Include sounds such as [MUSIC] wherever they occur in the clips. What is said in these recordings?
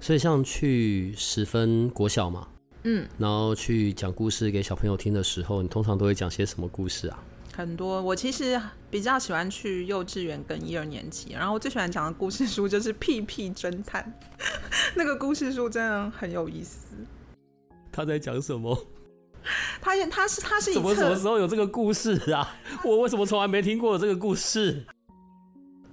所以像去十分国小嘛，嗯，然后去讲故事给小朋友听的时候，你通常都会讲些什么故事啊？很多。我其实比较喜欢去幼稚园跟一二年级，然后我最喜欢讲的故事书就是《屁屁侦探》，[LAUGHS] 那个故事书真的很有意思。他在讲什么？他他是他是一怎么什么册时候有这个故事啊？我为什么从来没听过这个故事？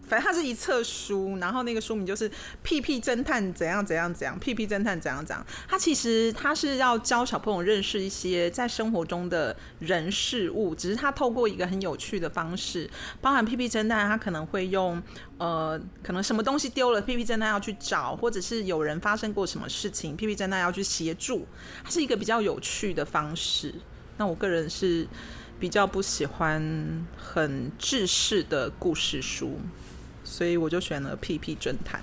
反正它是一册书，然后那个书名就是《屁屁侦探怎样怎样怎样》，屁屁侦探怎样怎样。它其实它是要教小朋友认识一些在生活中的人事物，只是它透过一个很有趣的方式，包含屁屁侦探，他可能会用呃，可能什么东西丢了，屁屁侦探要去找，或者是有人发生过什么事情，屁屁侦探要去协助，它是一个比较有趣的方式。那我个人是比较不喜欢很制式的故事书。所以我就选了《屁屁侦探》。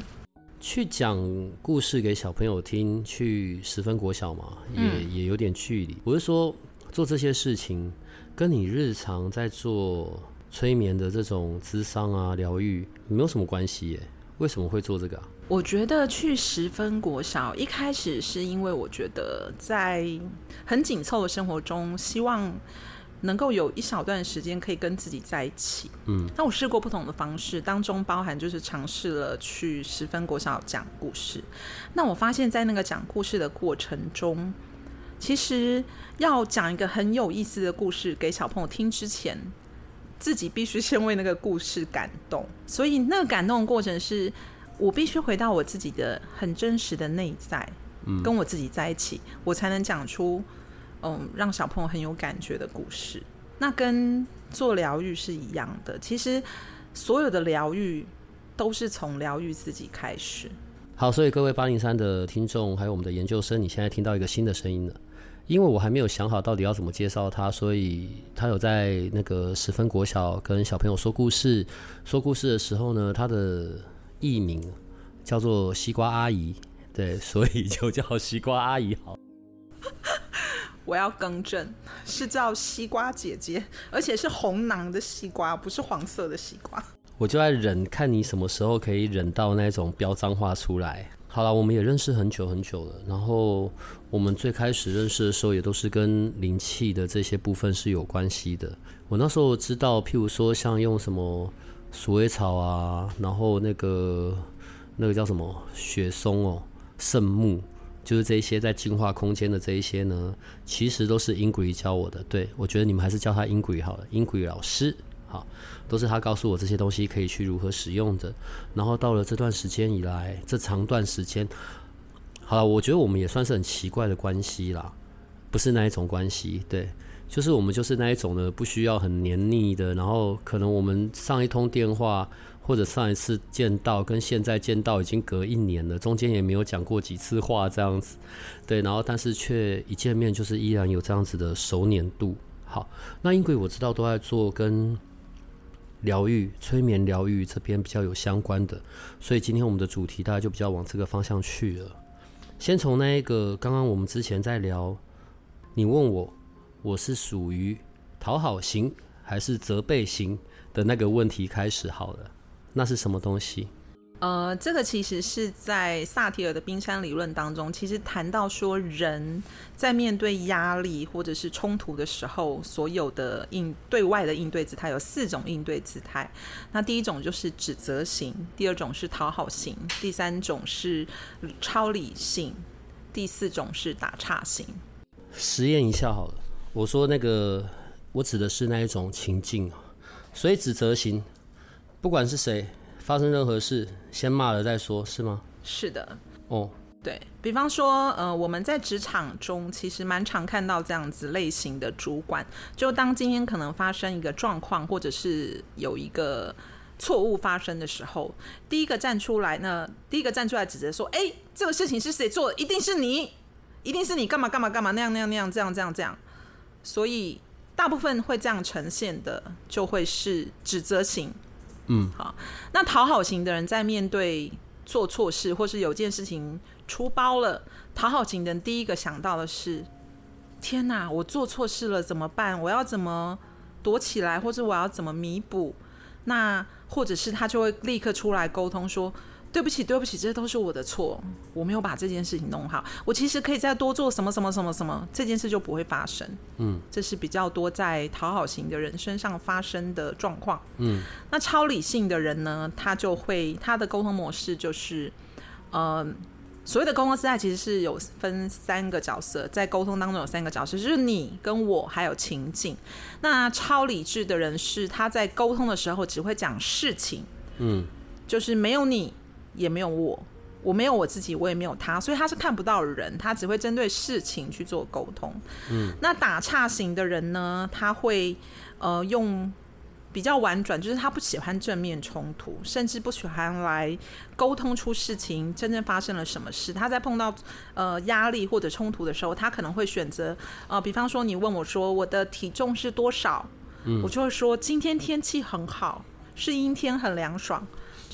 去讲故事给小朋友听，去十分国小嘛，也、也有点距离。我是说，做这些事情跟你日常在做催眠的这种咨商啊、疗愈没有什么关系耶？为什么会做这个啊？我觉得去十分国小一开始是因为我觉得在很紧凑的生活中，希望能够有一小段时间可以跟自己在一起。嗯，那我试过不同的方式，当中包含就是尝试了去十分国小讲故事。那我发现，在那个讲故事的过程中，其实要讲一个很有意思的故事给小朋友听之前，自己必须先为那个故事感动。所以那个感动的过程是我必须回到我自己的很真实的内在，跟我自己在一起，我才能讲出嗯让小朋友很有感觉的故事。那跟做疗愈是一样的，其实所有的疗愈都是从疗愈自己开始。好，所以各位八零三的听众，还有我们的研究生，你现在听到一个新的声音了。因为我还没有想好到底要怎么介绍他，所以他有在那个十分国小跟小朋友说故事。说故事的时候呢，他的艺名叫做西瓜阿姨，对，所以就叫西瓜阿姨好。[LAUGHS] 我要更正，是叫西瓜姐姐，而且是红囊的西瓜，不是黄色的西瓜。我就在忍，看你什么时候可以忍到那种飙脏话出来。好了，我们也认识很久很久了，然后我们最开始认识的时候，也都是跟灵气的这些部分是有关系的。我那时候知道，譬如说像用什么鼠尾草啊，然后那个那个叫什么雪松哦、圣木，就是这些在净化空间的这一些呢，其实都是英鬼教我的。对我觉得你们还是叫他英鬼好了，英鬼老师。好，都是他告诉我这些东西可以去如何使用的。然后到了这段时间以来，这长段时间，好了，我觉得我们也算是很奇怪的关系啦，不是那一种关系，对，就是我们就是那一种呢，不需要很黏腻的。然后可能我们上一通电话或者上一次见到跟现在见到已经隔一年了，中间也没有讲过几次话这样子，对，然后但是却一见面就是依然有这样子的熟黏度。好，那因为我知道都在做跟疗愈、催眠疗愈这边比较有相关的，所以今天我们的主题大家就比较往这个方向去了。先从那一个刚刚我们之前在聊，你问我我是属于讨好型还是责备型的那个问题开始好了。那是什么东西？呃，这个其实是在萨提尔的冰山理论当中，其实谈到说，人在面对压力或者是冲突的时候，所有的应对外的应对姿态有四种应对姿态。那第一种就是指责型，第二种是讨好型，第三种是超理性，第四种是打岔型。实验一下好了。我说那个，我指的是那一种情境啊。所以指责型，不管是谁。发生任何事，先骂了再说，是吗？是的，哦，对比方说，呃，我们在职场中其实蛮常看到这样子类型的主管，就当今天可能发生一个状况，或者是有一个错误发生的时候，第一个站出来呢，第一个站出来指责说：“哎，这个事情是谁做的？一定是你，一定是你干嘛干嘛干嘛那样那样那样这样这样这样。”所以大部分会这样呈现的，就会是指责型。嗯，好。那讨好型的人在面对做错事或是有件事情出包了，讨好型的人第一个想到的是：天哪，我做错事了怎么办？我要怎么躲起来，或者我要怎么弥补？那或者是他就会立刻出来沟通说：“对不起，对不起，这都是我的错，我没有把这件事情弄好。我其实可以再多做什么什么什么什么，这件事就不会发生。”嗯，这是比较多在讨好型的人身上发生的状况。嗯，那超理性的人呢，他就会他的沟通模式就是，呃。所谓的沟通姿态其实是有分三个角色，在沟通当中有三个角色，就是你跟我还有情境。那超理智的人是他在沟通的时候只会讲事情，嗯，就是没有你也没有我，我没有我自己，我也没有他，所以他是看不到人，他只会针对事情去做沟通。嗯，那打岔型的人呢，他会呃用。比较婉转，就是他不喜欢正面冲突，甚至不喜欢来沟通出事情真正发生了什么事。他在碰到呃压力或者冲突的时候，他可能会选择呃，比方说你问我说我的体重是多少，嗯，我就会说今天天气很好，是阴天很凉爽，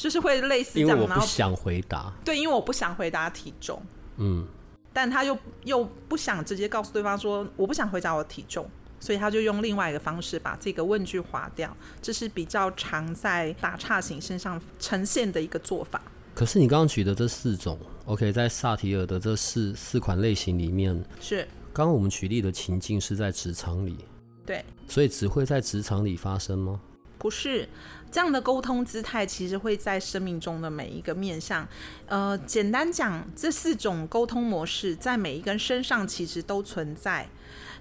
就是会类似这样。因为我不想回答，对，因为我不想回答体重，嗯，但他又又不想直接告诉对方说我不想回答我体重。所以他就用另外一个方式把这个问句划掉，这是比较常在打岔型身上呈现的一个做法。可是你刚刚举的这四种，OK，在萨提尔的这四四款类型里面，是刚刚我们举例的情境是在职场里，对，所以只会在职场里发生吗？不是，这样的沟通姿态其实会在生命中的每一个面向。呃，简单讲，这四种沟通模式在每一个人身上其实都存在。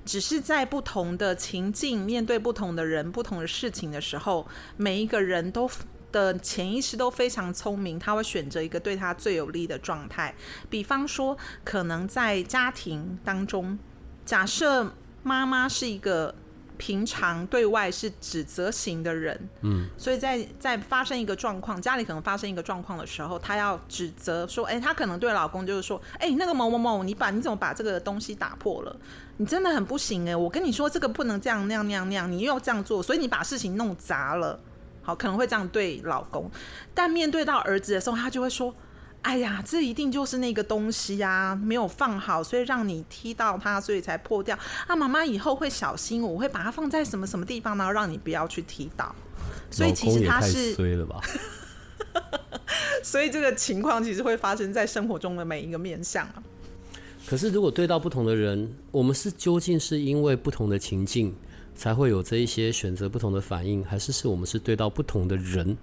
只是在不同的情境，面对不同的人、不同的事情的时候，每一个人都的潜意识都非常聪明，他会选择一个对他最有利的状态。比方说，可能在家庭当中，假设妈妈是一个。平常对外是指责型的人，嗯，所以在在发生一个状况，家里可能发生一个状况的时候，她要指责说，哎，她可能对老公就是说，哎，那个某某某，你把你怎么把这个东西打破了？你真的很不行哎！我跟你说，这个不能这样那样那样那样，你又要这样做，所以你把事情弄砸了。好，可能会这样对老公，但面对到儿子的时候，他就会说。哎呀，这一定就是那个东西呀，没有放好，所以让你踢到它，所以才破掉。啊，妈妈以后会小心，我会把它放在什么什么地方，然后让你不要去踢到。所以其实他是衰了吧？[LAUGHS] 所以这个情况其实会发生在生活中的每一个面相啊。可是如果对到不同的人，我们是究竟是因为不同的情境才会有这一些选择不同的反应，还是是我们是对到不同的人？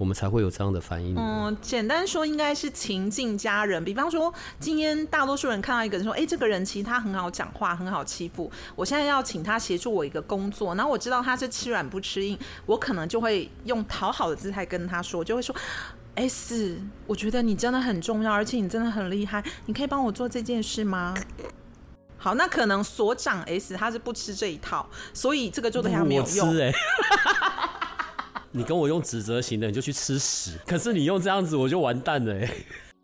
我们才会有这样的反应。嗯，简单说应该是情境家人。比方说，今天大多数人看到一个人说：“哎，这个人其实他很好讲话，很好欺负。我现在要请他协助我一个工作，然后我知道他是吃软不吃硬，我可能就会用讨好的姿态跟他说，就会说：‘S，我觉得你真的很重要，而且你真的很厉害，你可以帮我做这件事吗？’好，那可能所长 S 他是不吃这一套，所以这个做的还没有用。[LAUGHS] 你跟我用指责型的，你就去吃屎。可是你用这样子，我就完蛋了哎。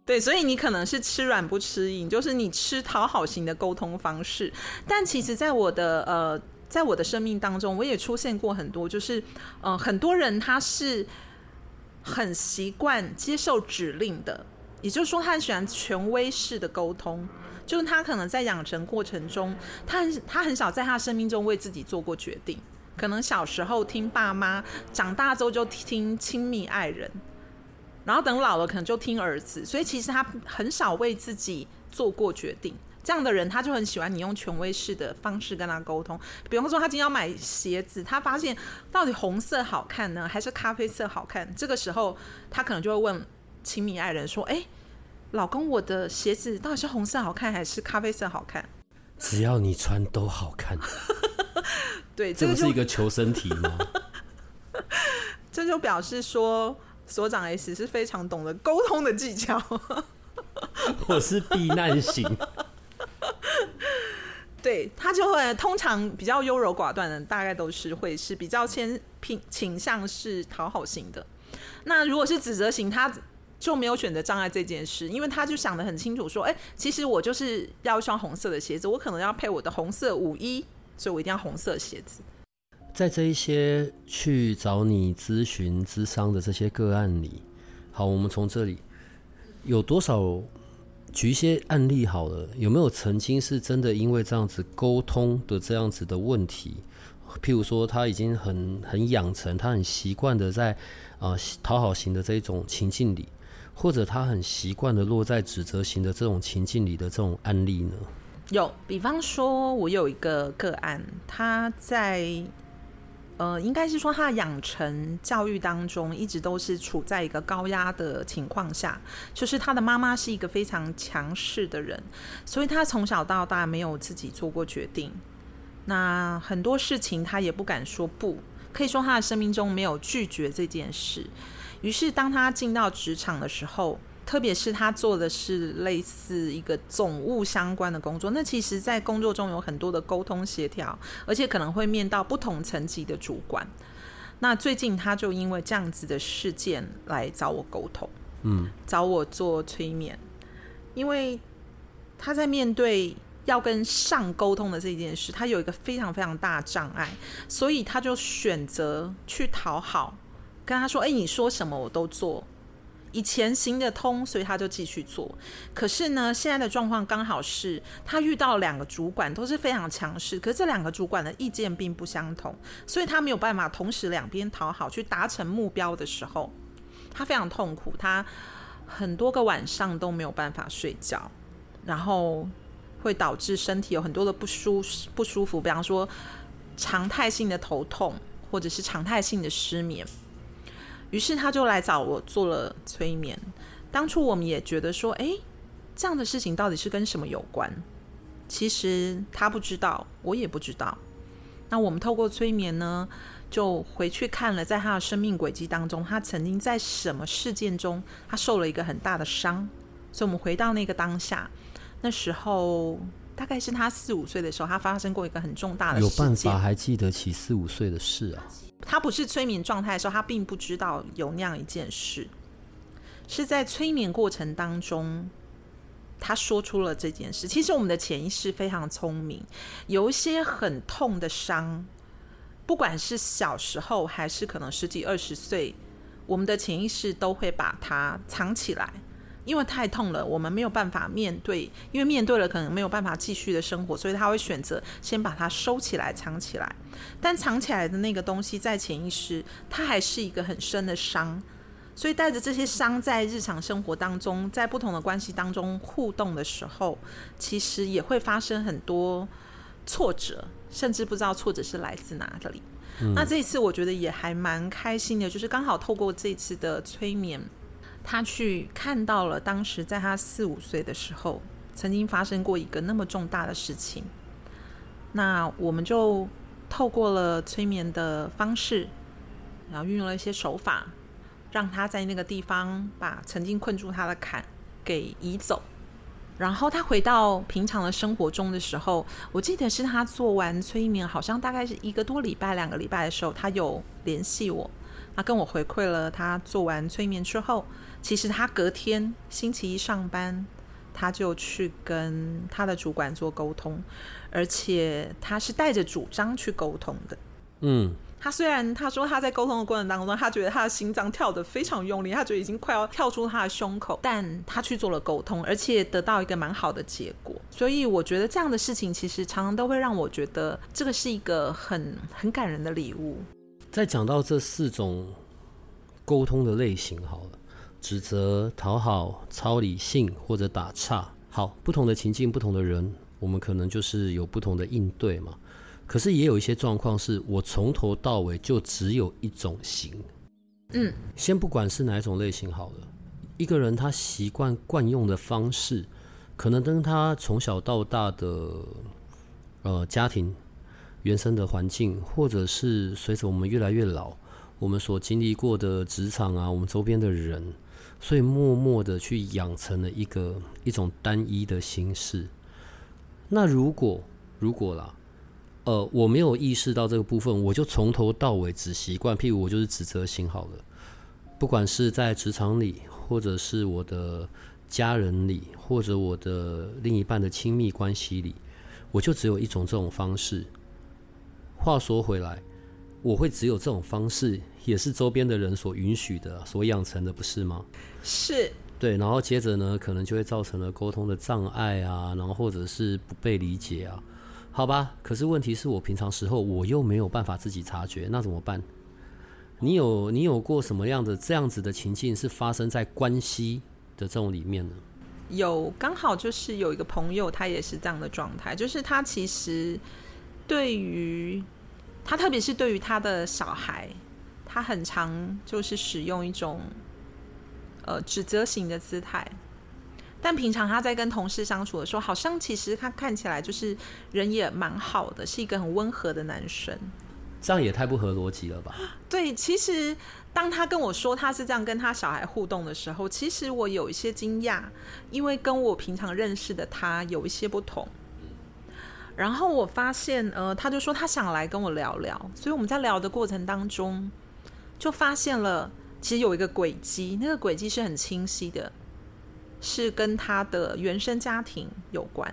对，所以你可能是吃软不吃硬，就是你吃讨好型的沟通方式。但其实，在我的呃，在我的生命当中，我也出现过很多，就是呃，很多人他是很习惯接受指令的，也就是说，他很喜欢权威式的沟通。就是他可能在养成过程中，他很他很少在他生命中为自己做过决定。可能小时候听爸妈，长大之后就听亲密爱人，然后等老了可能就听儿子，所以其实他很少为自己做过决定。这样的人他就很喜欢你用权威式的方式跟他沟通。比方说他今天要买鞋子，他发现到底红色好看呢，还是咖啡色好看？这个时候他可能就会问亲密爱人说：“哎，老公，我的鞋子到底是红色好看还是咖啡色好看？” [LAUGHS] 只要你穿都好看。[LAUGHS] 对，这个是一个求生题吗？[LAUGHS] 这就表示说，所长 S 是非常懂得沟通的技巧。[LAUGHS] 我是避难型，对他就会通常比较优柔寡断的，大概都是会是比较偏偏倾向是讨好型的。那如果是指责型，他就没有选择障碍这件事，因为他就想得很清楚，说，哎、其实我就是要一双红色的鞋子，我可能要配我的红色舞衣，所以我一定要红色鞋子。在这一些去找你咨询、咨商的这些个案里，好，我们从这里有多少举一些案例好了，有没有曾经是真的因为这样子沟通的这样子的问题，譬如说他已经很很养成，他很习惯的在啊、呃讨好型的这一种情境里，或者他很习惯的落在指责型的这种情境里的这种案例呢？有，比方说，我有一个个案，他在呃，应该是说他的养成教育当中，一直都是处在一个高压的情况下，就是他的妈妈是一个非常强势的人，所以他从小到大没有自己做过决定，那很多事情他也不敢说不，可以说他的生命中没有拒绝这件事。于是当他进到职场的时候，特别是他做的是类似一个总务相关的工作，那其实，在工作中有很多的沟通协调，而且可能会面到不同层级的主管。那最近他就因为这样子的事件来找我沟通，嗯，找我做催眠，因为他在面对要跟上沟通的这件事，他有一个非常非常大的障碍，所以他就选择去讨好，跟他说：“哎、你说什么我都做。”以前行得通，所以他就继续做。可是呢，现在的状况刚好是他遇到两个主管都是非常强势，可是这两个主管的意见并不相同，所以他没有办法同时两边讨好去达成目标的时候，他非常痛苦，他很多个晚上都没有办法睡觉，然后会导致身体有很多的不舒不舒服，比方说常态性的头痛，或者是常态性的失眠。于是他就来找我做了催眠。当初我们也觉得说，诶，这样的事情到底是跟什么有关？其实他不知道，我也不知道。那我们透过催眠呢，就回去看了，在他的生命轨迹当中，他曾经在什么事件中，他受了一个很大的伤。所以，我们回到那个当下，那时候大概是他四五岁的时候，他发生过一个很重大的有事件。办法还记得起四五岁的事啊？他不是催眠状态的时候，他并不知道有那样一件事，是在催眠过程当中，他说出了这件事。其实我们的潜意识非常聪明，有一些很痛的伤，不管是小时候还是可能十几二十岁，我们的潜意识都会把它藏起来。因为太痛了，我们没有办法面对，因为面对了可能没有办法继续的生活，所以他会选择先把它收起来、藏起来。但藏起来的那个东西，在潜意识，它还是一个很深的伤，所以带着这些伤，在日常生活当中，在不同的关系当中互动的时候，其实也会发生很多挫折，甚至不知道挫折是来自哪里。那这一次我觉得也还蛮开心的，就是刚好透过这次的催眠。他去看到了当时在他四五岁的时候，曾经发生过一个那么重大的事情。那我们就透过了催眠的方式，然后运用了一些手法，让他在那个地方把曾经困住他的坎给移走。然后他回到平常的生活中的时候，我记得是他做完催眠，好像大概是一个多礼拜、两个礼拜的时候，他有联系我。他跟我回馈了，他做完催眠之后，其实他隔天星期一上班，他就去跟他的主管做沟通，而且他是带着主张去沟通的。嗯，他虽然他说他在沟通的过程当中，他觉得他的心脏跳得非常用力，他觉得已经快要跳出他的胸口，但他去做了沟通，而且得到一个蛮好的结果。所以我觉得这样的事情其实常常都会让我觉得这个是一个很很感人的礼物。在讲到这四种沟通的类型，好了，指责、讨好、超理性或者打岔，好，不同的情境、不同的人，我们可能就是有不同的应对嘛。可是也有一些状况是我从头到尾就只有一种型，嗯，先不管是哪一种类型好了，一个人他习惯惯用的方式，可能跟他从小到大的呃家庭。原生的环境，或者是随着我们越来越老，我们所经历过的职场啊，我们周边的人，所以默默的去养成了一个一种单一的形式。那如果如果啦，呃，我没有意识到这个部分，我就从头到尾只习惯，譬如我就是指责型好了，不管是在职场里，或者是我的家人里，或者我的另一半的亲密关系里，我就只有一种这种方式。话说回来，我会只有这种方式，也是周边的人所允许的、所养成的，不是吗？是。对，然后接着呢，可能就会造成了沟通的障碍啊，然后或者是不被理解啊，好吧。可是问题是我平常时候我又没有办法自己察觉，那怎么办？你有你有过什么样的这样子的情境是发生在关系的这种里面呢？有，刚好就是有一个朋友，他也是这样的状态，就是他其实对于他，特别是对于他的小孩，他很常就是使用一种。呃，指责型的姿态，但平常他在跟同事相处的时候，好像其实他看起来就是人也蛮好的，是一个很温和的男生。这样也太不合逻辑了吧？对，其实当他跟我说他是这样跟他小孩互动的时候，其实我有一些惊讶，因为跟我平常认识的他有一些不同。然后我发现，呃，他就说他想来跟我聊聊，所以我们在聊的过程当中，就发现了。其实有一个轨迹，那个轨迹是很清晰的，是跟他的原生家庭有关。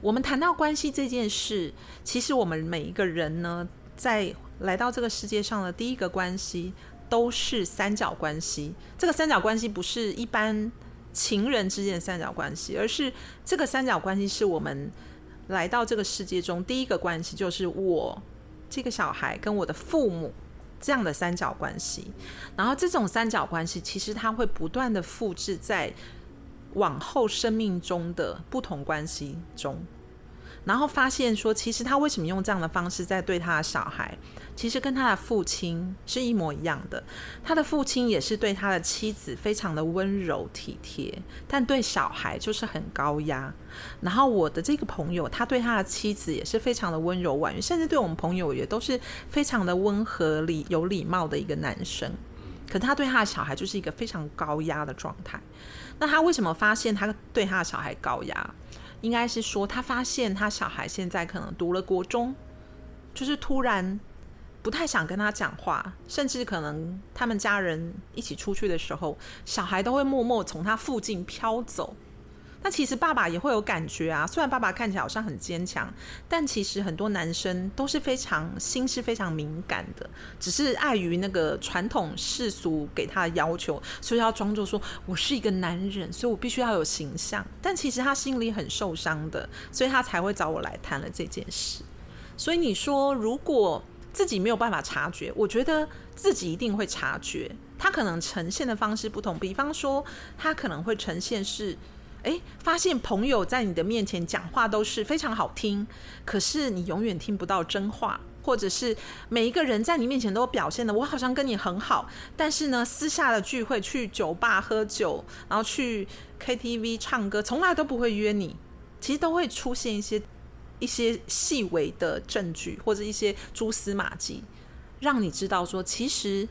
我们谈到关系这件事，其实我们每一个人呢，在来到这个世界上的第一个关系都是三角关系。这个三角关系不是一般情人之间的三角关系，而是这个三角关系是我们来到这个世界中第一个关系，就是我这个小孩跟我的父母。这样的三角关系，然后这种三角关系其实他会不断的复制在往后生命中的不同关系中。然后发现说，其实他为什么用这样的方式在对他的小孩，其实跟他的父亲是一模一样的。他的父亲也是对他的妻子非常的温柔体贴，但对小孩就是很高压。然后我的这个朋友，他对他的妻子也是非常的温柔婉约，甚至对我们朋友也都是非常的温和礼有礼貌的一个男生。可他对他的小孩就是一个非常高压的状态。那他为什么发现他对他的小孩高压？应该是说，他发现他小孩现在可能读了国中，就是突然不太想跟他讲话，甚至可能他们家人一起出去的时候，小孩都会默默从他附近飘走。那其实爸爸也会有感觉啊，虽然爸爸看起来好像很坚强，但其实很多男生都是非常心是非常敏感的，只是碍于那个传统世俗给他的要求，所以要装作说我是一个男人，所以我必须要有形象。但其实他心里很受伤的，所以他才会找我来谈了这件事。所以你说如果自己没有办法察觉，我觉得自己一定会察觉。他可能呈现的方式不同，比方说他可能会呈现是。哎，发现朋友在你的面前讲话都是非常好听，可是你永远听不到真话，或者是每一个人在你面前都表现的我好像跟你很好，但是呢，私下的聚会去酒吧喝酒，然后去 KTV 唱歌，从来都不会约你。其实都会出现一些一些细微的证据，或者一些蛛丝马迹，让你知道说，其实。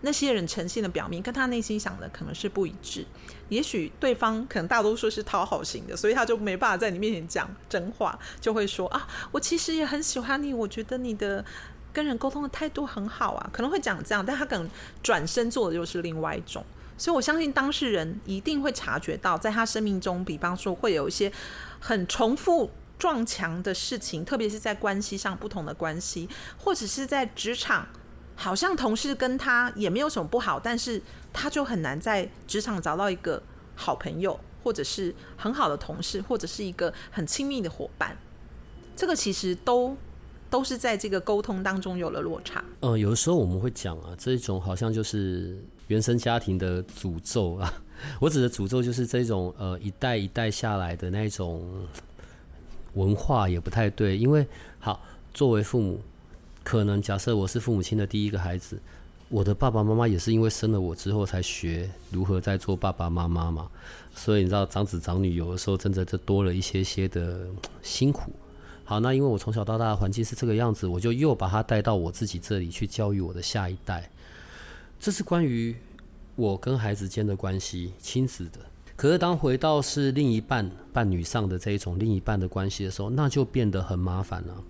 那些人呈现的表面跟他内心想的可能是不一致，也许对方可能大多数是讨好型的，所以他就没办法在你面前讲真话，就会说啊，我其实也很喜欢你，我觉得你的跟人沟通的态度很好啊，可能会讲这样，但他可能转身做的又是另外一种，所以我相信当事人一定会察觉到，在他生命中，比方说会有一些很重复撞墙的事情，特别是在关系上不同的关系，或者是在职场。好像同事跟他也没有什么不好，但是他就很难在职场找到一个好朋友，或者是很好的同事，或者是一个很亲密的伙伴。这个其实都都是在这个沟通当中有了落差。呃，有的时候我们会讲啊，这种好像就是原生家庭的诅咒啊。我指的诅咒就是这种呃一代一代下来的那种文化也不太对，因为好作为父母。可能假设我是父母亲的第一个孩子，我的爸爸妈妈也是因为生了我之后才学如何在做爸爸妈妈嘛，所以你知道长子长女有的时候真的就多了一些些的辛苦。好，那因为我从小到大的环境是这个样子，我就又把他带到我自己这里去教育我的下一代。这是关于我跟孩子间的关系，亲子的。可是当回到是另一半伴侣上的这一种另一半的关系的时候，那就变得很麻烦了。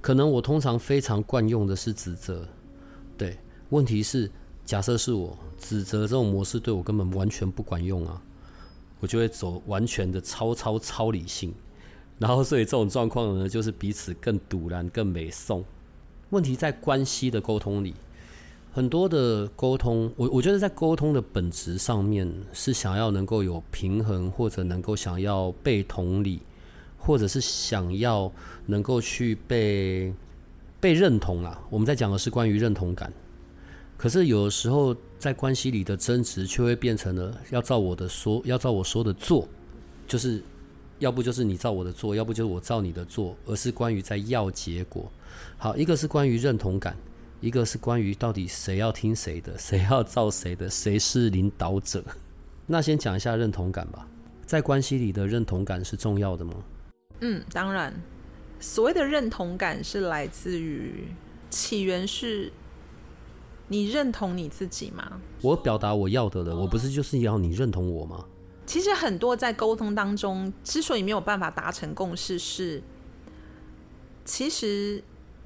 可能我通常非常惯用的是指责，对，问题是假设是我指责这种模式对我根本完全不管用啊，我就会走完全的超超超理性，然后所以这种状况呢，就是彼此更堵然、更美送。问题在关系的沟通里，很多的沟通，我我觉得在沟通的本质上面是想要能够有平衡，或者能够想要被同理，或者是想要能够去被被认同啊。我们在讲的是关于认同感。可是有时候，在关系里的争执却会变成了要照我的说，要照我说的做，就是要不就是你照我的做，要不就是我照你的做，而是关于在要结果。好，一个是关于认同感，一个是关于到底谁要听谁的，[LAUGHS] 谁要照谁的，谁是领导者。那先讲一下认同感吧，在关系里的认同感是重要的吗？嗯，当然，所谓的认同感是来自于起源是。你认同你自己吗？我表达我要的了，我不是就是要你认同我吗？其实很多在沟通当中，之所以没有办法达成共识，是其实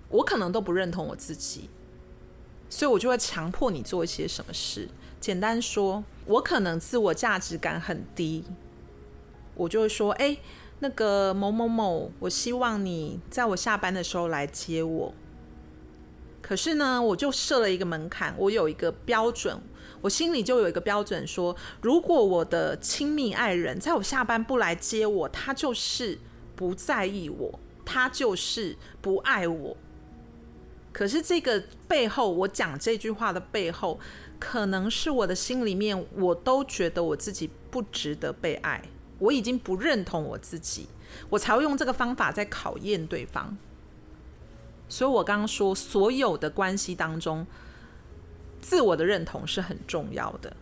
我可能都不认同我自己，所以我就会强迫你做一些什么事。简单说，我可能自我价值感很低，我就会说：“哎，那个某某某，我希望你在我下班的时候来接我。”可是呢，我就设了一个门槛，我有一个标准，我心里就有一个标准，说如果我的亲密爱人在我下班不来接我，他就是不在意我，他就是不爱我。可是这个背后，我讲这句话的背后，可能是我的心里面，我都觉得我自己不值得被爱，我已经不认同我自己，我才会用这个方法在考验对方。所以，我刚刚说，所有的关系当中，自我的认同是很重要的。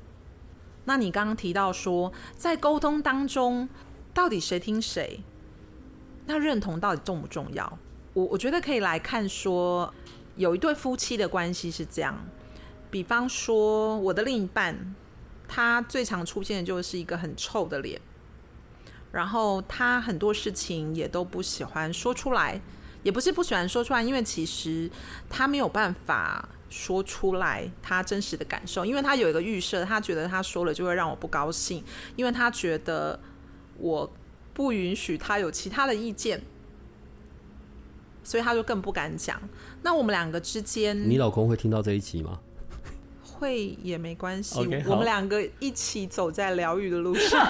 那你刚刚提到说，在沟通当中，到底谁听谁？那认同到底重不重要？我我觉得可以来看说，有一对夫妻的关系是这样。比方说，我的另一半，他最常出现的就是一个很臭的脸，然后他很多事情也都不喜欢说出来。也不是不喜欢说出来，因为其实他没有办法说出来他真实的感受，因为他有一个预设，他觉得他说了就会让我不高兴，因为他觉得我不允许他有其他的意见，所以他就更不敢讲。那我们两个之间，你老公会听到这一集吗？会也没关系，我们两个一起走在疗愈的路上。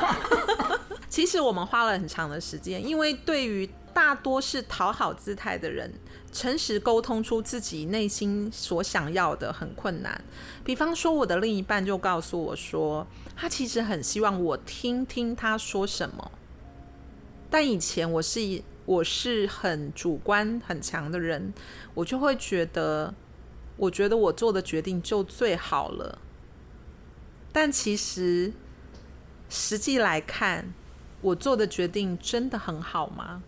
[LAUGHS] 其实我们花了很长的时间，因为对于。大多是讨好姿态的人，诚实沟通出自己内心所想要的很困难。比方说，我的另一半就告诉我说，他其实很希望我听听他说什么。但以前我是我是很主观很强的人，我就会觉得，我觉得我做的决定就最好了。但其实实际来看，我做的决定真的很好吗？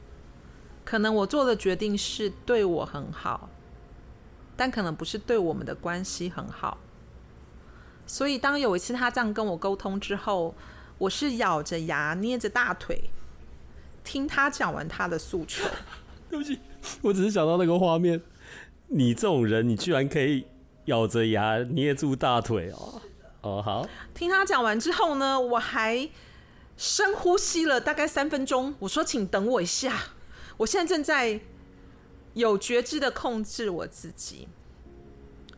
可能我做的决定是对我很好，但可能不是对我们的关系很好。所以当有一次他这样跟我沟通之后，我是咬着牙捏着大腿，听他讲完他的诉求。[LAUGHS] 对不起，我只是想到那个画面，你这种人，你居然可以咬着牙捏住大腿哦。哦，好。听他讲完之后呢，我还深呼吸了大概三分钟。我说：“请等我一下。”我现在正在有觉知的控制我自己，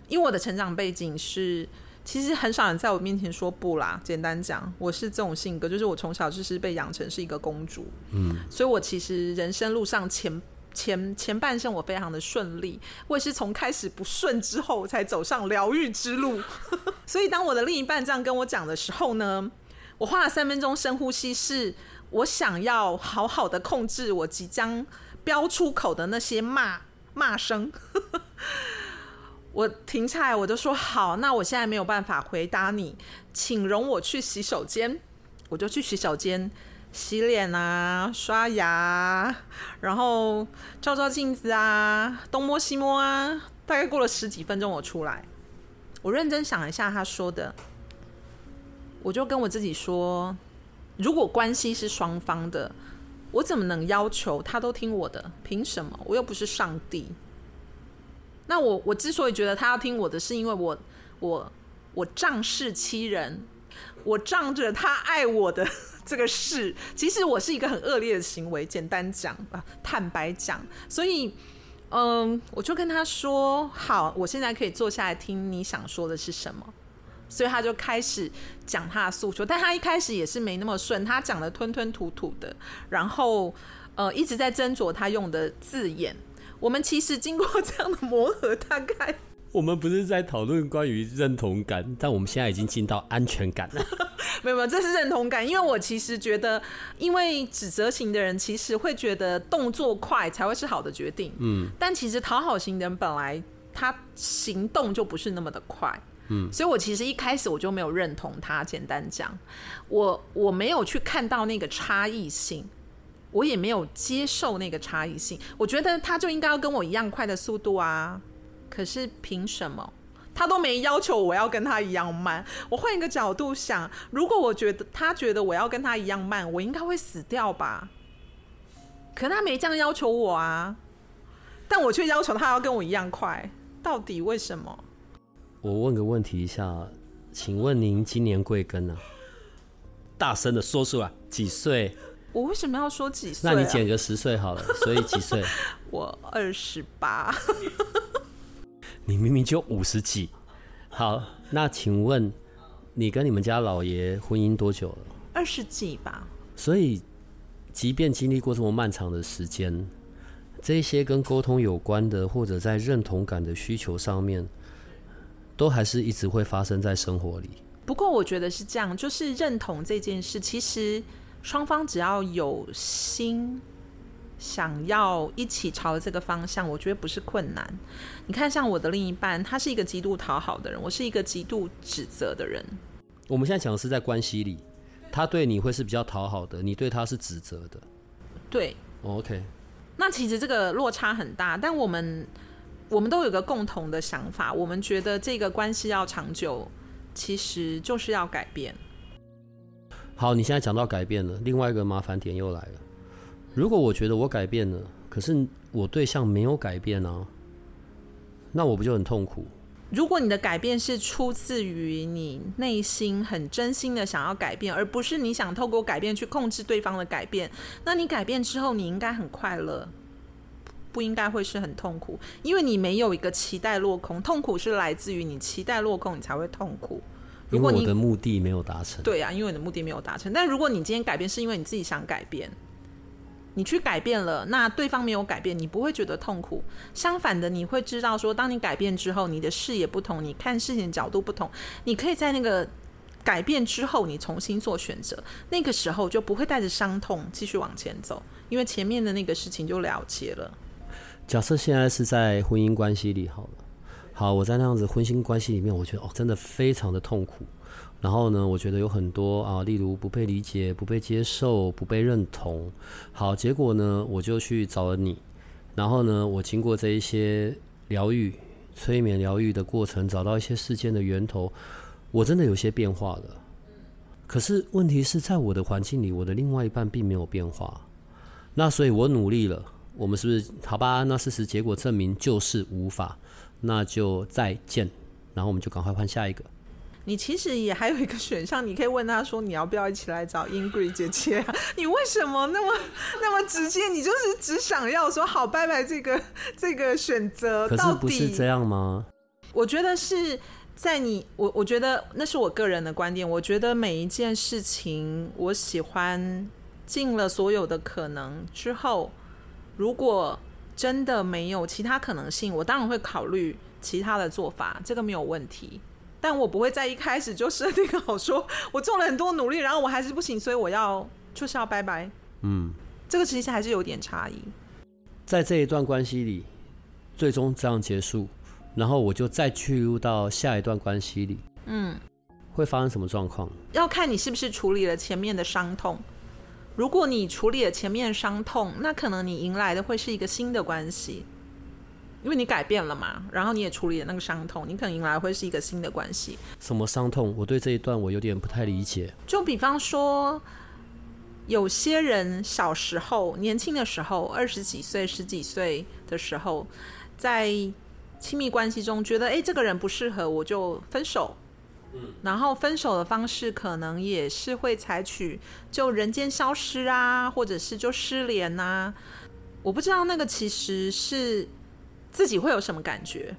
因为我的成长背景是，其实很少人在我面前说不啦。简单讲，我是这种性格，就是我从小就是被养成是一个公主，嗯，所以我其实人生路上前前前半生我非常的顺利，我也是从开始不顺之后才走上疗愈之路。[LAUGHS] 所以当我的另一半这样跟我讲的时候呢，我花了三分钟深呼吸是。我想要好好的控制我即将飙出口的那些骂骂声。我停下来，我就说好，那我现在没有办法回答你，请容我去洗手间。我就去洗手间洗脸啊，刷牙，然后照照镜子啊，东摸西摸啊。大概过了十几分钟，我出来，我认真想一下他说的，我就跟我自己说。如果关系是双方的，我怎么能要求他都听我的？凭什么？我又不是上帝。那我我之所以觉得他要听我的，是因为我我我仗势欺人，我仗着他爱我的 [LAUGHS] 这个事，其实我是一个很恶劣的行为。简单讲啊，坦白讲，所以，嗯，我就跟他说：“好，我现在可以坐下来听你想说的是什么。”所以他就开始讲他的诉求，但他一开始也是没那么顺，他讲的吞吞吐吐的，然后呃一直在斟酌他用的字眼。我们其实经过这样的磨合，大概我们不是在讨论关于认同感，但我们现在已经进到安全感了。[LAUGHS] 没有没有，这是认同感，因为我其实觉得，因为指责型的人其实会觉得动作快才会是好的决定，嗯，但其实讨好型的人本来他行动就不是那么的快。嗯，所以我其实一开始我就没有认同他。简单讲，我我没有去看到那个差异性，我也没有接受那个差异性。我觉得他就应该要跟我一样快的速度啊。可是凭什么他都没要求我要跟他一样慢？我换一个角度想，如果我觉得他觉得我要跟他一样慢，我应该会死掉吧？可他没这样要求我啊，但我却要求他要跟我一样快，到底为什么？我问个问题一下，请问您今年贵庚呢？大声的说出来，几岁？我为什么要说几岁？那你减个十岁好了，所以几岁？[LAUGHS] 我二十八。[LAUGHS] 你明明就五十几。好，那请问你跟你们家老爷婚姻多久了？二十几吧。所以，即便经历过这么漫长的时间，这些跟沟通有关的，或者在认同感的需求上面。都还是一直会发生在生活里。不过我觉得是这样，就是认同这件事，其实双方只要有心，想要一起朝这个方向，我觉得不是困难。你看，像我的另一半，他是一个极度讨好的人，我是一个极度指责的人。我们现在讲的是在关系里，他对你会是比较讨好的，你对他是指责的。对，OK。那其实这个落差很大，但我们。我们都有个共同的想法，我们觉得这个关系要长久，其实就是要改变。好，你现在讲到改变了，另外一个麻烦点又来了。如果我觉得我改变了，可是我对象没有改变呢，那我不就很痛苦？如果你的改变是出自于你内心很真心的想要改变，而不是你想透过改变去控制对方的改变，那你改变之后，你应该很快乐。不应该会是很痛苦，因为你没有一个期待落空，痛苦是来自于你期待落空，你才会痛苦。如果你的目的没有达成，对啊，因为你的目的没有达成。但如果你今天改变是因为你自己想改变，你去改变了，那对方没有改变，你不会觉得痛苦。相反的，你会知道说，当你改变之后，你的视野不同，你看事情角度不同，你可以在那个改变之后，你重新做选择，那个时候就不会带着伤痛继续往前走，因为前面的那个事情就了结了。假设现在是在婚姻关系里好了，好，我在那样子婚姻关系里面，我觉得哦，真的非常的痛苦。然后呢，我觉得有很多啊，例如不被理解、不被接受、不被认同。好，结果呢，我就去找了你。然后呢，我经过这一些疗愈、催眠疗愈的过程，找到一些事件的源头，我真的有些变化了。可是问题是在我的环境里，我的另外一半并没有变化。那所以我努力了。我们是不是好吧？那事实结果证明就是无法，那就再见。然后我们就赶快换下一个。你其实也还有一个选项，你可以问他说：“你要不要一起来找 Ingrid 姐姐？” [LAUGHS] 你为什么那么那么直接？你就是只想要说好拜拜这个这个选择？可是不是这样吗？我觉得是在你我我觉得那是我个人的观点。我觉得每一件事情，我喜欢尽了所有的可能之后。如果真的没有其他可能性，我当然会考虑其他的做法，这个没有问题。但我不会在一开始就设定好，说我做了很多努力，然后我还是不行，所以我要就是要拜拜。嗯，这个其实还是有点差异。在这一段关系里，最终这样结束，然后我就再去入到下一段关系里，嗯，会发生什么状况？要看你是不是处理了前面的伤痛。如果你处理了前面伤痛，那可能你迎来的会是一个新的关系，因为你改变了嘛，然后你也处理了那个伤痛，你可能迎来会是一个新的关系。什么伤痛？我对这一段我有点不太理解。就比方说，有些人小时候、年轻的时候，二十几岁、十几岁的时候，在亲密关系中觉得，哎，这个人不适合，我就分手。然后分手的方式可能也是会采取就人间消失啊，或者是就失联呐。我不知道那个其实是自己会有什么感觉。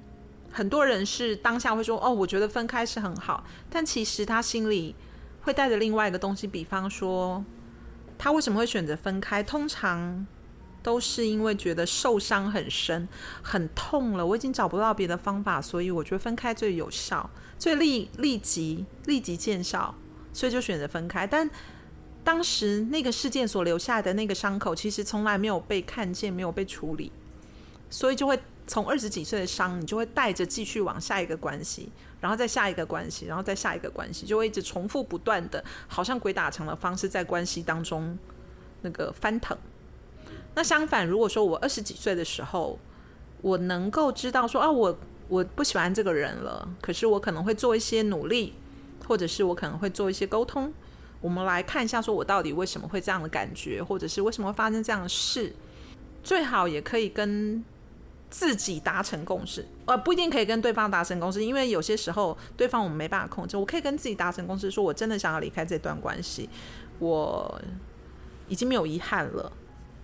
很多人是当下会说：“哦，我觉得分开是很好。”但其实他心里会带着另外一个东西，比方说他为什么会选择分开？通常都是因为觉得受伤很深、很痛了，我已经找不到别的方法，所以我觉得分开最有效。最立立即立即见效，所以就选择分开。但当时那个事件所留下的那个伤口，其实从来没有被看见，没有被处理，所以就会从二十几岁的伤，你就会带着继续往下一个关系，然后再下一个关系，然后再下一个关系，就会一直重复不断的，好像鬼打墙的方式在关系当中那个翻腾。那相反，如果说我二十几岁的时候，我能够知道说啊，我。我不喜欢这个人了，可是我可能会做一些努力，或者是我可能会做一些沟通。我们来看一下，说我到底为什么会这样的感觉，或者是为什么会发生这样的事。最好也可以跟自己达成共识，呃，不一定可以跟对方达成共识，因为有些时候对方我们没办法控制。我可以跟自己达成共识，说我真的想要离开这段关系，我已经没有遗憾了。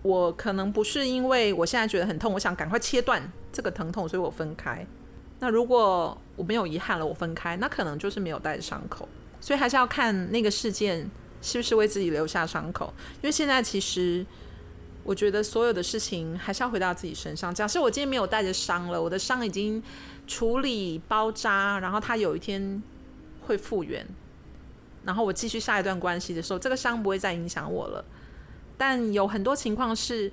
我可能不是因为我现在觉得很痛，我想赶快切断这个疼痛，所以我分开。那如果我没有遗憾了，我分开，那可能就是没有带着伤口，所以还是要看那个事件是不是为自己留下伤口。因为现在其实我觉得所有的事情还是要回到自己身上。假设我今天没有带着伤了，我的伤已经处理包扎，然后它有一天会复原，然后我继续下一段关系的时候，这个伤不会再影响我了。但有很多情况是。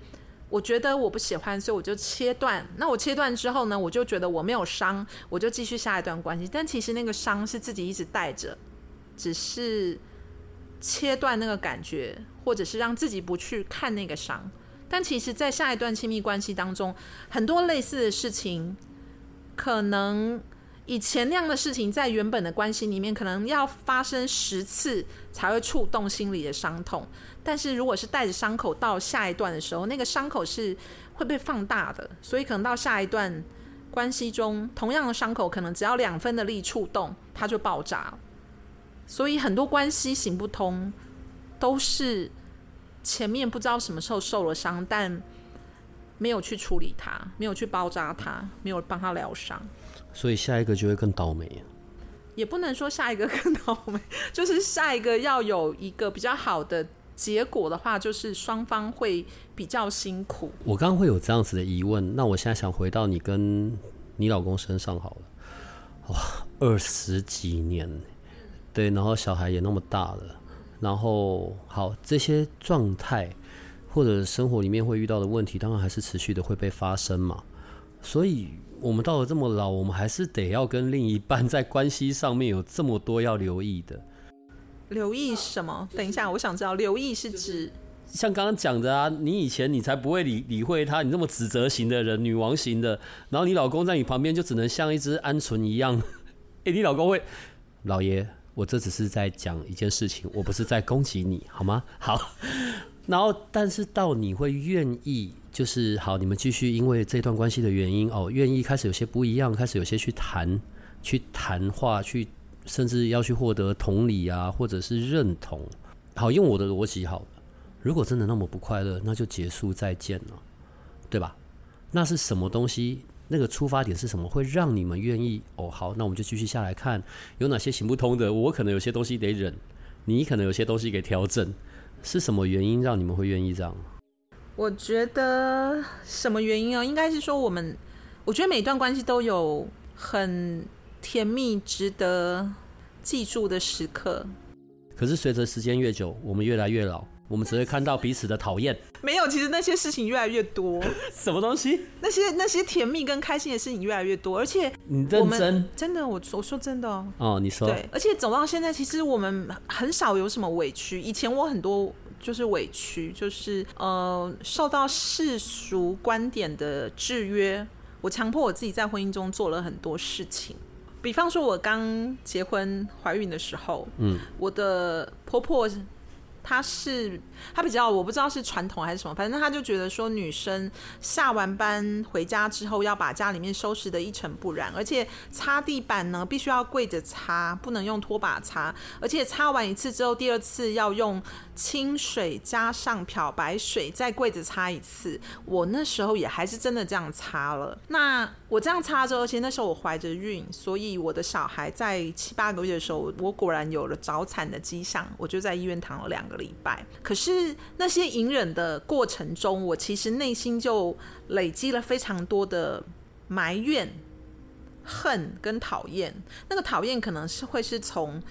我觉得我不喜欢，所以我就切断。那我切断之后呢，我就觉得我没有伤，我就继续下一段关系。但其实那个伤是自己一直带着，只是切断那个感觉，或者是让自己不去看那个伤。但其实，在下一段亲密关系当中，很多类似的事情，可能。以前那样的事情，在原本的关系里面，可能要发生十次才会触动心里的伤痛。但是如果是带着伤口到下一段的时候，那个伤口是会被放大的，所以可能到下一段关系中，同样的伤口可能只要两分的力触动，它就爆炸。所以很多关系行不通，都是前面不知道什么时候受了伤，但没有去处理它，没有去包扎它，没有帮他疗伤。所以下一个就会更倒霉，也不能说下一个更倒霉，[LAUGHS] 就是下一个要有一个比较好的结果的话，就是双方会比较辛苦。我刚刚会有这样子的疑问，那我现在想回到你跟你老公身上好了。哇，二十几年，对，然后小孩也那么大了，然后好这些状态或者生活里面会遇到的问题，当然还是持续的会被发生嘛，所以。我们到了这么老，我们还是得要跟另一半在关系上面有这么多要留意的。留意什么？等一下，我想知道，留意是指像刚刚讲的啊，你以前你才不会理理会他，你这么指责型的人，女王型的，然后你老公在你旁边就只能像一只鹌鹑一样。[LAUGHS] 哎，你老公会，老爷，我这只是在讲一件事情，我不是在攻击你，好吗？好。然后，但是到你会愿意。就是好，你们继续因为这段关系的原因哦，愿意开始有些不一样，开始有些去谈、去谈话、去甚至要去获得同理啊，或者是认同。好，用我的逻辑好了，如果真的那么不快乐，那就结束再见了，对吧？那是什么东西？那个出发点是什么？会让你们愿意哦？好，那我们就继续下来看有哪些行不通的。我可能有些东西得忍，你可能有些东西给调整，是什么原因让你们会愿意这样？我觉得什么原因啊？应该是说我们，我觉得每段关系都有很甜蜜、值得记住的时刻。可是随着时间越久，我们越来越老，我们只会看到彼此的讨厌。没有，其实那些事情越来越多。[LAUGHS] 什么东西？那些那些甜蜜跟开心的事情越来越多，而且你认真真的，我我说真的哦。哦，你说对，而且走到现在，其实我们很少有什么委屈。以前我很多。就是委屈，就是呃，受到世俗观点的制约，我强迫我自己在婚姻中做了很多事情。比方说，我刚结婚怀孕的时候，嗯，我的婆婆她是他比较我不知道是传统还是什么，反正他就觉得说女生下完班回家之后要把家里面收拾的一尘不染，而且擦地板呢必须要跪着擦，不能用拖把擦，而且擦完一次之后，第二次要用清水加上漂白水再跪着擦一次。我那时候也还是真的这样擦了。那我这样擦之后，而且那时候我怀着孕，所以我的小孩在七八个月的时候，我果然有了早产的迹象，我就在医院躺了两个礼拜。可是是那些隐忍的过程中，我其实内心就累积了非常多的埋怨、恨跟讨厌。那个讨厌可能是会是从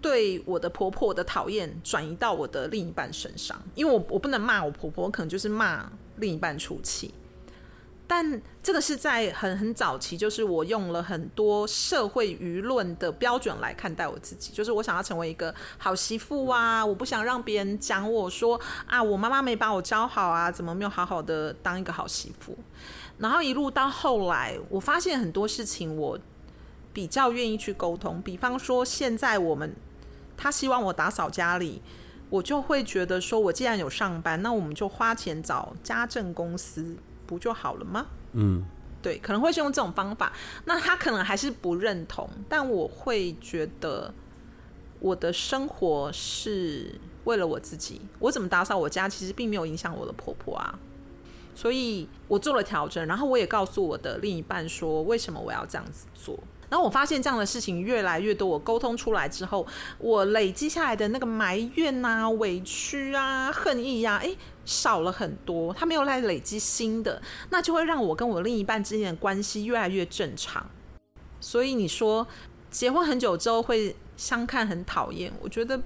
对我的婆婆的讨厌转移到我的另一半身上，因为我我不能骂我婆婆，可能就是骂另一半出气。但这个是在很很早期，就是我用了很多社会舆论的标准来看待我自己，就是我想要成为一个好媳妇啊，我不想让别人讲我说啊，我妈妈没把我教好啊，怎么没有好好的当一个好媳妇？然后一路到后来，我发现很多事情我比较愿意去沟通，比方说现在我们他希望我打扫家里，我就会觉得说我既然有上班，那我们就花钱找家政公司。不就好了吗？嗯，对，可能会是用这种方法。那他可能还是不认同，但我会觉得我的生活是为了我自己。我怎么打扫我家，其实并没有影响我的婆婆啊。所以我做了调整，然后我也告诉我的另一半说，为什么我要这样子做。然后我发现这样的事情越来越多，我沟通出来之后，我累积下来的那个埋怨啊、委屈啊、恨意呀，哎，少了很多。他没有来累积新的，那就会让我跟我另一半之间的关系越来越正常。所以你说结婚很久之后会相看很讨厌，我觉得。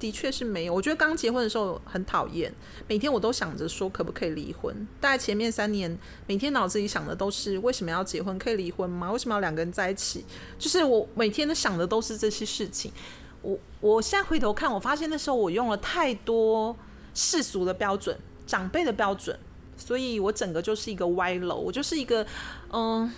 的确是没有，我觉得刚结婚的时候很讨厌，每天我都想着说可不可以离婚。大概前面三年，每天脑子里想的都是为什么要结婚，可以离婚吗？为什么要两个人在一起？就是我每天都想的都是这些事情。我我现在回头看，我发现那时候我用了太多世俗的标准、长辈的标准，所以我整个就是一个歪楼，我就是一个嗯。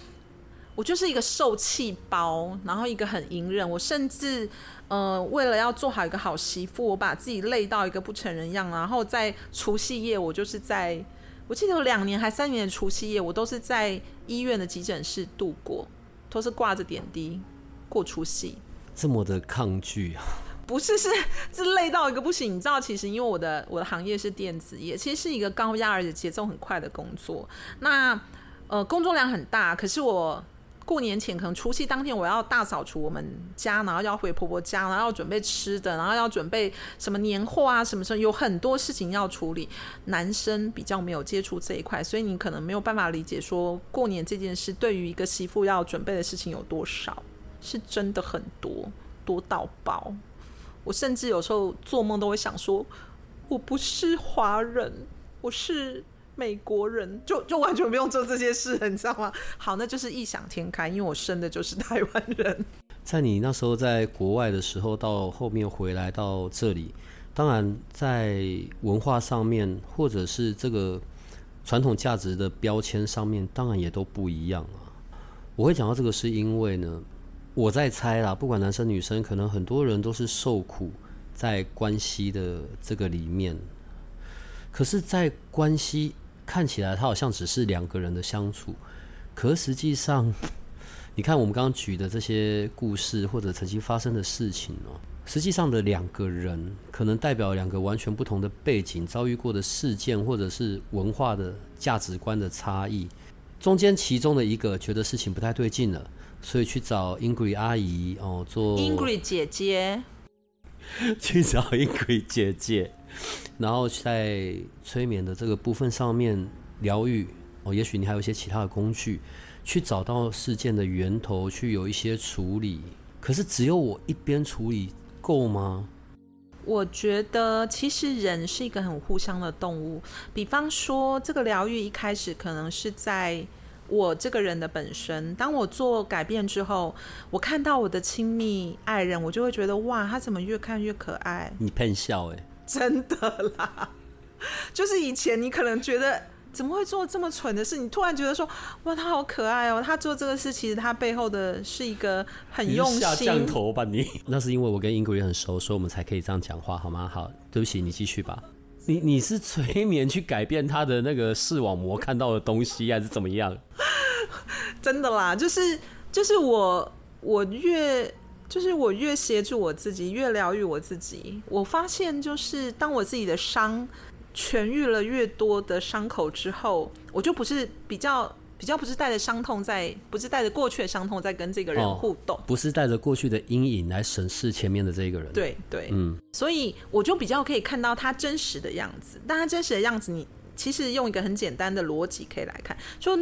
我就是一个受气包，然后一个很隐忍。我甚至，呃，为了要做好一个好媳妇，我把自己累到一个不成人样。然后在除夕夜，我就是在，我记得有两年还三年的除夕夜，我都是在医院的急诊室度过，都是挂着点滴过除夕。这么的抗拒啊？不是，是是累到一个不行。你知道，其实因为我的我的行业是电子业，其实是一个高压而且节奏很快的工作。那呃，工作量很大，可是我。过年前可能除夕当天，我要大扫除我们家，然后要回婆婆家，然后要准备吃的，然后要准备什么年货啊，什么时候有很多事情要处理。男生比较没有接触这一块，所以你可能没有办法理解说过年这件事对于一个媳妇要准备的事情有多少，是真的很多多到爆。我甚至有时候做梦都会想说，我不是华人，我是。美国人就就完全不用做这些事，你知道吗？好，那就是异想天开，因为我生的就是台湾人。在你那时候在国外的时候，到后面回来到这里，当然在文化上面，或者是这个传统价值的标签上面，当然也都不一样啊。我会讲到这个，是因为呢，我在猜啦，不管男生女生，可能很多人都是受苦在关系的这个里面，可是，在关系。看起来他好像只是两个人的相处，可实际上，你看我们刚刚举的这些故事或者曾经发生的事情哦，实际上的两个人可能代表两个完全不同的背景、遭遇过的事件，或者是文化的价值观的差异。中间其中的一个觉得事情不太对劲了，所以去找 Ingrid 阿姨哦，做 Ingrid 姐姐，[LAUGHS] 去找 Ingrid 姐姐。然后在催眠的这个部分上面疗愈哦，也许你还有一些其他的工具，去找到事件的源头，去有一些处理。可是只有我一边处理够吗？我觉得其实人是一个很互相的动物。比方说，这个疗愈一开始可能是在我这个人的本身。当我做改变之后，我看到我的亲密爱人，我就会觉得哇，他怎么越看越可爱？你喷笑哎。真的啦，[LAUGHS] 就是以前你可能觉得怎么会做这么蠢的事？你突然觉得说，哇，他好可爱哦！他做这个事，其实他背后的是一个很用心。下降头吧你？[LAUGHS] 那是因为我跟英国人很熟，所以我们才可以这样讲话，好吗？好，对不起，你继续吧。你你是催眠去改变他的那个视网膜看到的东西，还是怎么样？[LAUGHS] 真的啦，就是就是我我越就是我越协助我自己，越疗愈我自己，我发现就是当我自己的伤。痊愈了越多的伤口之后，我就不是比较比较不是带着伤痛在，不是带着过去的伤痛在跟这个人互动，不是带着过去的阴影来审视前面的这个人。对对，嗯，所以我就比较可以看到他真实的样子。但他真实的样子，你其实用一个很简单的逻辑可以来看，说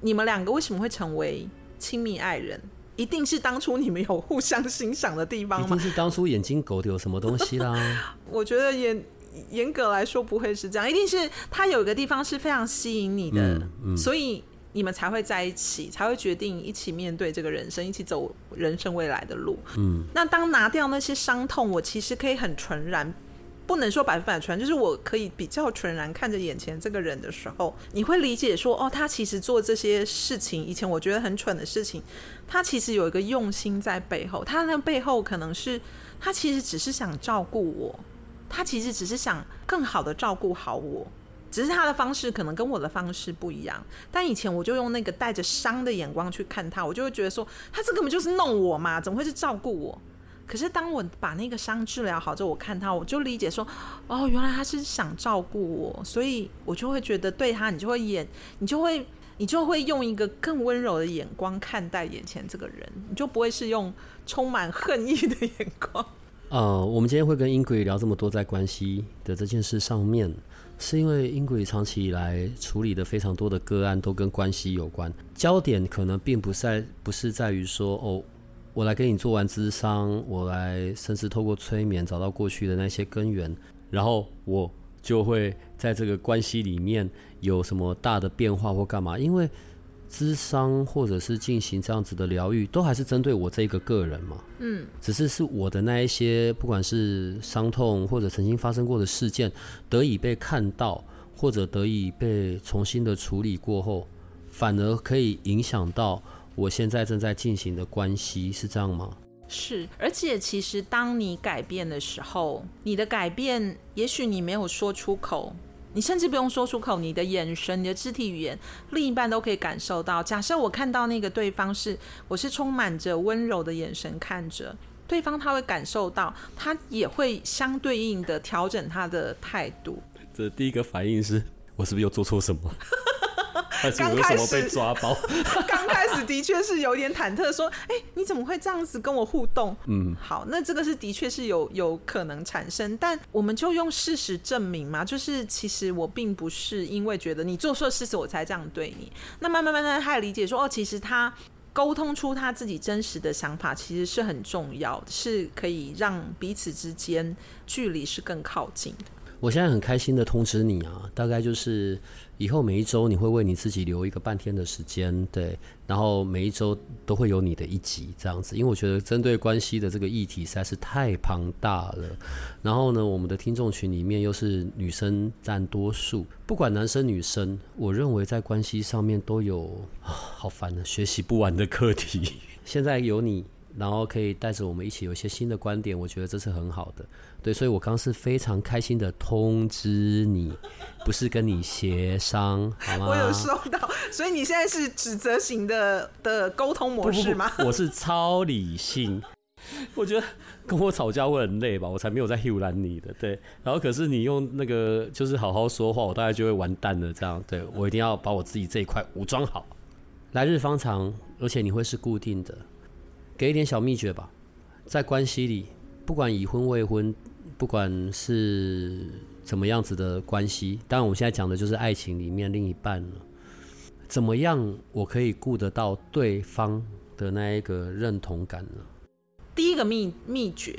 你们两个为什么会成为亲密爱人？一定是当初你们有互相欣赏的地方吗？一定是当初眼睛狗有什么东西啦？[LAUGHS] 我觉得严。严格来说不会是这样，一定是他有一个地方是非常吸引你的，所以你们才会在一起，才会决定一起面对这个人生，一起走人生未来的路。嗯，那当拿掉那些伤痛，我其实可以很纯然，不能说百分百纯，就是我可以比较纯然看着眼前这个人的时候，你会理解说，哦，他其实做这些事情，以前我觉得很蠢的事情，他其实有一个用心在背后，他那背后可能是他其实只是想照顾我。他其实只是想更好的照顾好我，只是他的方式可能跟我的方式不一样。但以前我就用那个带着伤的眼光去看他，我就会觉得说，他这根本就是弄我嘛，怎么会是照顾我？可是当我把那个伤治疗好之后，我看他，我就理解说，哦，原来他是想照顾我，所以我就会觉得对他，你就会演，你就会，你就会用一个更温柔的眼光看待眼前这个人，你就不会是用充满恨意的眼光。[LAUGHS] 呃，我们今天会跟英鬼聊这么多在关系的这件事上面，是因为英国长期以来处理的非常多的个案都跟关系有关，焦点可能并不在不是在于说哦，我来给你做完智商，我来甚至透过催眠找到过去的那些根源，然后我就会在这个关系里面有什么大的变化或干嘛，因为。咨商或者是进行这样子的疗愈，都还是针对我这个个人嘛？嗯，只是是我的那一些，不管是伤痛或者曾经发生过的事件，得以被看到，或者得以被重新的处理过后，反而可以影响到我现在正在进行的关系，是这样吗？是，而且其实当你改变的时候，你的改变，也许你没有说出口。你甚至不用说出口，你的眼神、你的肢体语言，另一半都可以感受到。假设我看到那个对方是，我是充满着温柔的眼神看着对方，他会感受到，他也会相对应的调整他的态度。这第一个反应是我是不是又做错什么？刚开始被抓包，[LAUGHS] 刚开始的确是有点忐忑，说：“哎，你怎么会这样子跟我互动？”嗯，好，那这个是的确是有有可能产生，但我们就用事实证明嘛，就是其实我并不是因为觉得你做错事实我才这样对你。那慢慢慢慢，他也理解说：“哦，其实他沟通出他自己真实的想法，其实是很重要，是可以让彼此之间距离是更靠近的。”我现在很开心的通知你啊，大概就是以后每一周你会为你自己留一个半天的时间，对，然后每一周都会有你的一集这样子，因为我觉得针对关系的这个议题实在是太庞大了。然后呢，我们的听众群里面又是女生占多数，不管男生女生，我认为在关系上面都有好烦的学习不完的课题。现在有你。然后可以带着我们一起有一些新的观点，我觉得这是很好的。对，所以我刚是非常开心的通知你，[LAUGHS] 不是跟你协商，好吗？我有收到，所以你现在是指责型的的沟通模式吗？我是超理性，我觉得跟我吵架会很累吧，我才没有在 h 拦你的。对，然后可是你用那个就是好好说话，我大概就会完蛋了。这样，对我一定要把我自己这一块武装好，来日方长，而且你会是固定的。给一点小秘诀吧，在关系里，不管已婚未婚，不管是怎么样子的关系，当然我们现在讲的就是爱情里面另一半了。怎么样，我可以顾得到对方的那一个认同感呢？第一个秘秘诀，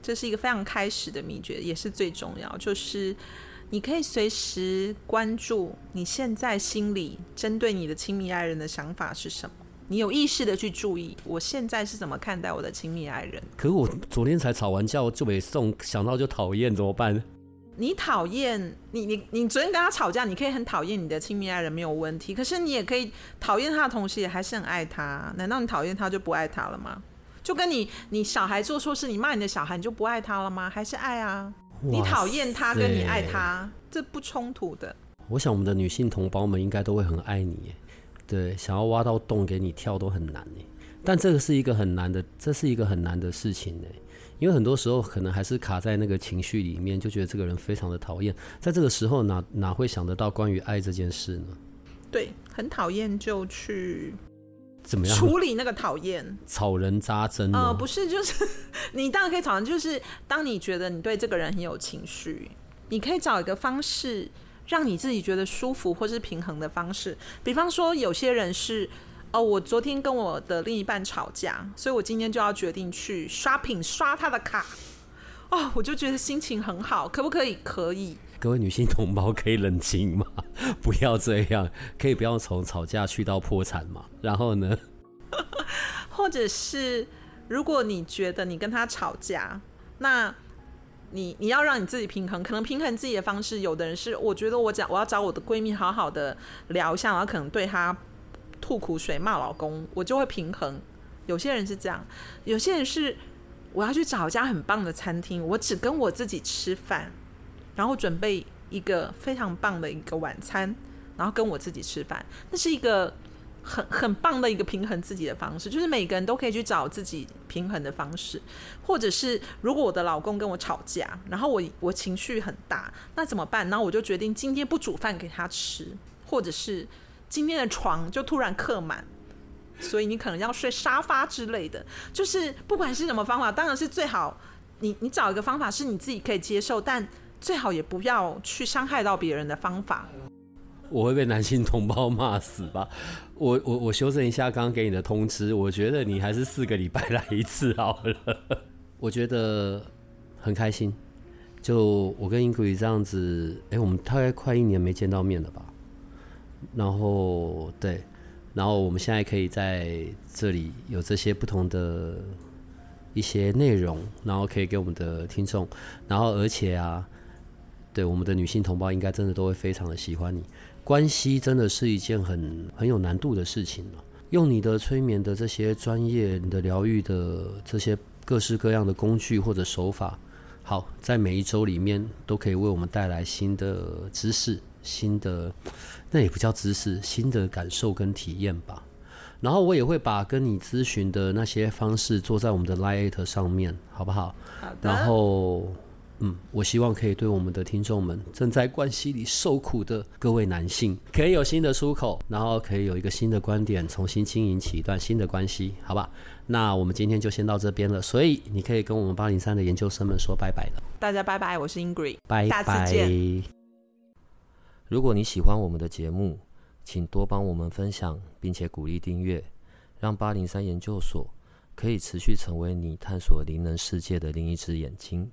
这是一个非常开始的秘诀，也是最重要，就是你可以随时关注你现在心里针对你的亲密爱人的想法是什么。你有意识的去注意，我现在是怎么看待我的亲密爱人？可是我昨天才吵完架，就没送，想到就讨厌，怎么办？你讨厌你你你昨天跟他吵架，你可以很讨厌你的亲密爱人没有问题，可是你也可以讨厌他的同时，也还是很爱他。难道你讨厌他就不爱他了吗？就跟你你小孩做错事，你骂你的小孩，你就不爱他了吗？还是爱啊？你讨厌他跟你爱他，这不冲突的。我想我们的女性同胞们应该都会很爱你，对，想要挖到洞给你跳都很难呢。但这个是一个很难的，这是一个很难的事情呢。因为很多时候可能还是卡在那个情绪里面，就觉得这个人非常的讨厌，在这个时候哪哪会想得到关于爱这件事呢？对，很讨厌就去怎么样处理那个讨厌？[LAUGHS] 草人扎针？呃，不是，就是你当然可以草人，就是当你觉得你对这个人很有情绪，你可以找一个方式让你自己觉得舒服或是平衡的方式，比方说有些人是。哦，我昨天跟我的另一半吵架，所以我今天就要决定去刷屏刷他的卡。哦，我就觉得心情很好，可不可以？可以。各位女性同胞可以冷静吗？[LAUGHS] 不要这样，可以不要从吵架去到破产吗？然后呢？[LAUGHS] 或者是如果你觉得你跟他吵架，那你你要让你自己平衡，可能平衡自己的方式，有的人是我觉得我讲我要找我的闺蜜好好的聊一下，然后可能对她。吐苦水骂老公，我就会平衡。有些人是这样，有些人是我要去找一家很棒的餐厅，我只跟我自己吃饭，然后准备一个非常棒的一个晚餐，然后跟我自己吃饭。那是一个很很棒的一个平衡自己的方式，就是每个人都可以去找自己平衡的方式。或者是如果我的老公跟我吵架，然后我我情绪很大，那怎么办？然后我就决定今天不煮饭给他吃，或者是。今天的床就突然客满，所以你可能要睡沙发之类的。就是不管是什么方法，当然是最好你你找一个方法是你自己可以接受，但最好也不要去伤害到别人的方法。我会被男性同胞骂死吧？我我我修正一下刚刚给你的通知，我觉得你还是四个礼拜来一次好了。[LAUGHS] 我觉得很开心，就我跟英古 y 这样子，哎，我们大概快一年没见到面了吧？然后对，然后我们现在可以在这里有这些不同的一些内容，然后可以给我们的听众，然后而且啊，对我们的女性同胞应该真的都会非常的喜欢你。关系真的是一件很很有难度的事情用你的催眠的这些专业，你的疗愈的这些各式各样的工具或者手法，好，在每一周里面都可以为我们带来新的知识。新的，那也不叫知识，新的感受跟体验吧。然后我也会把跟你咨询的那些方式做在我们的 Lite 上面，好不好？好的。然后，嗯，我希望可以对我们的听众们，正在关系里受苦的各位男性，可以有新的出口，然后可以有一个新的观点，重新经营起一段新的关系，好吧？那我们今天就先到这边了。所以你可以跟我们八零三的研究生们说拜拜了。大家拜拜，我是 Ingrid，拜拜，下次见。如果你喜欢我们的节目，请多帮我们分享，并且鼓励订阅，让八零三研究所可以持续成为你探索灵能世界的另一只眼睛。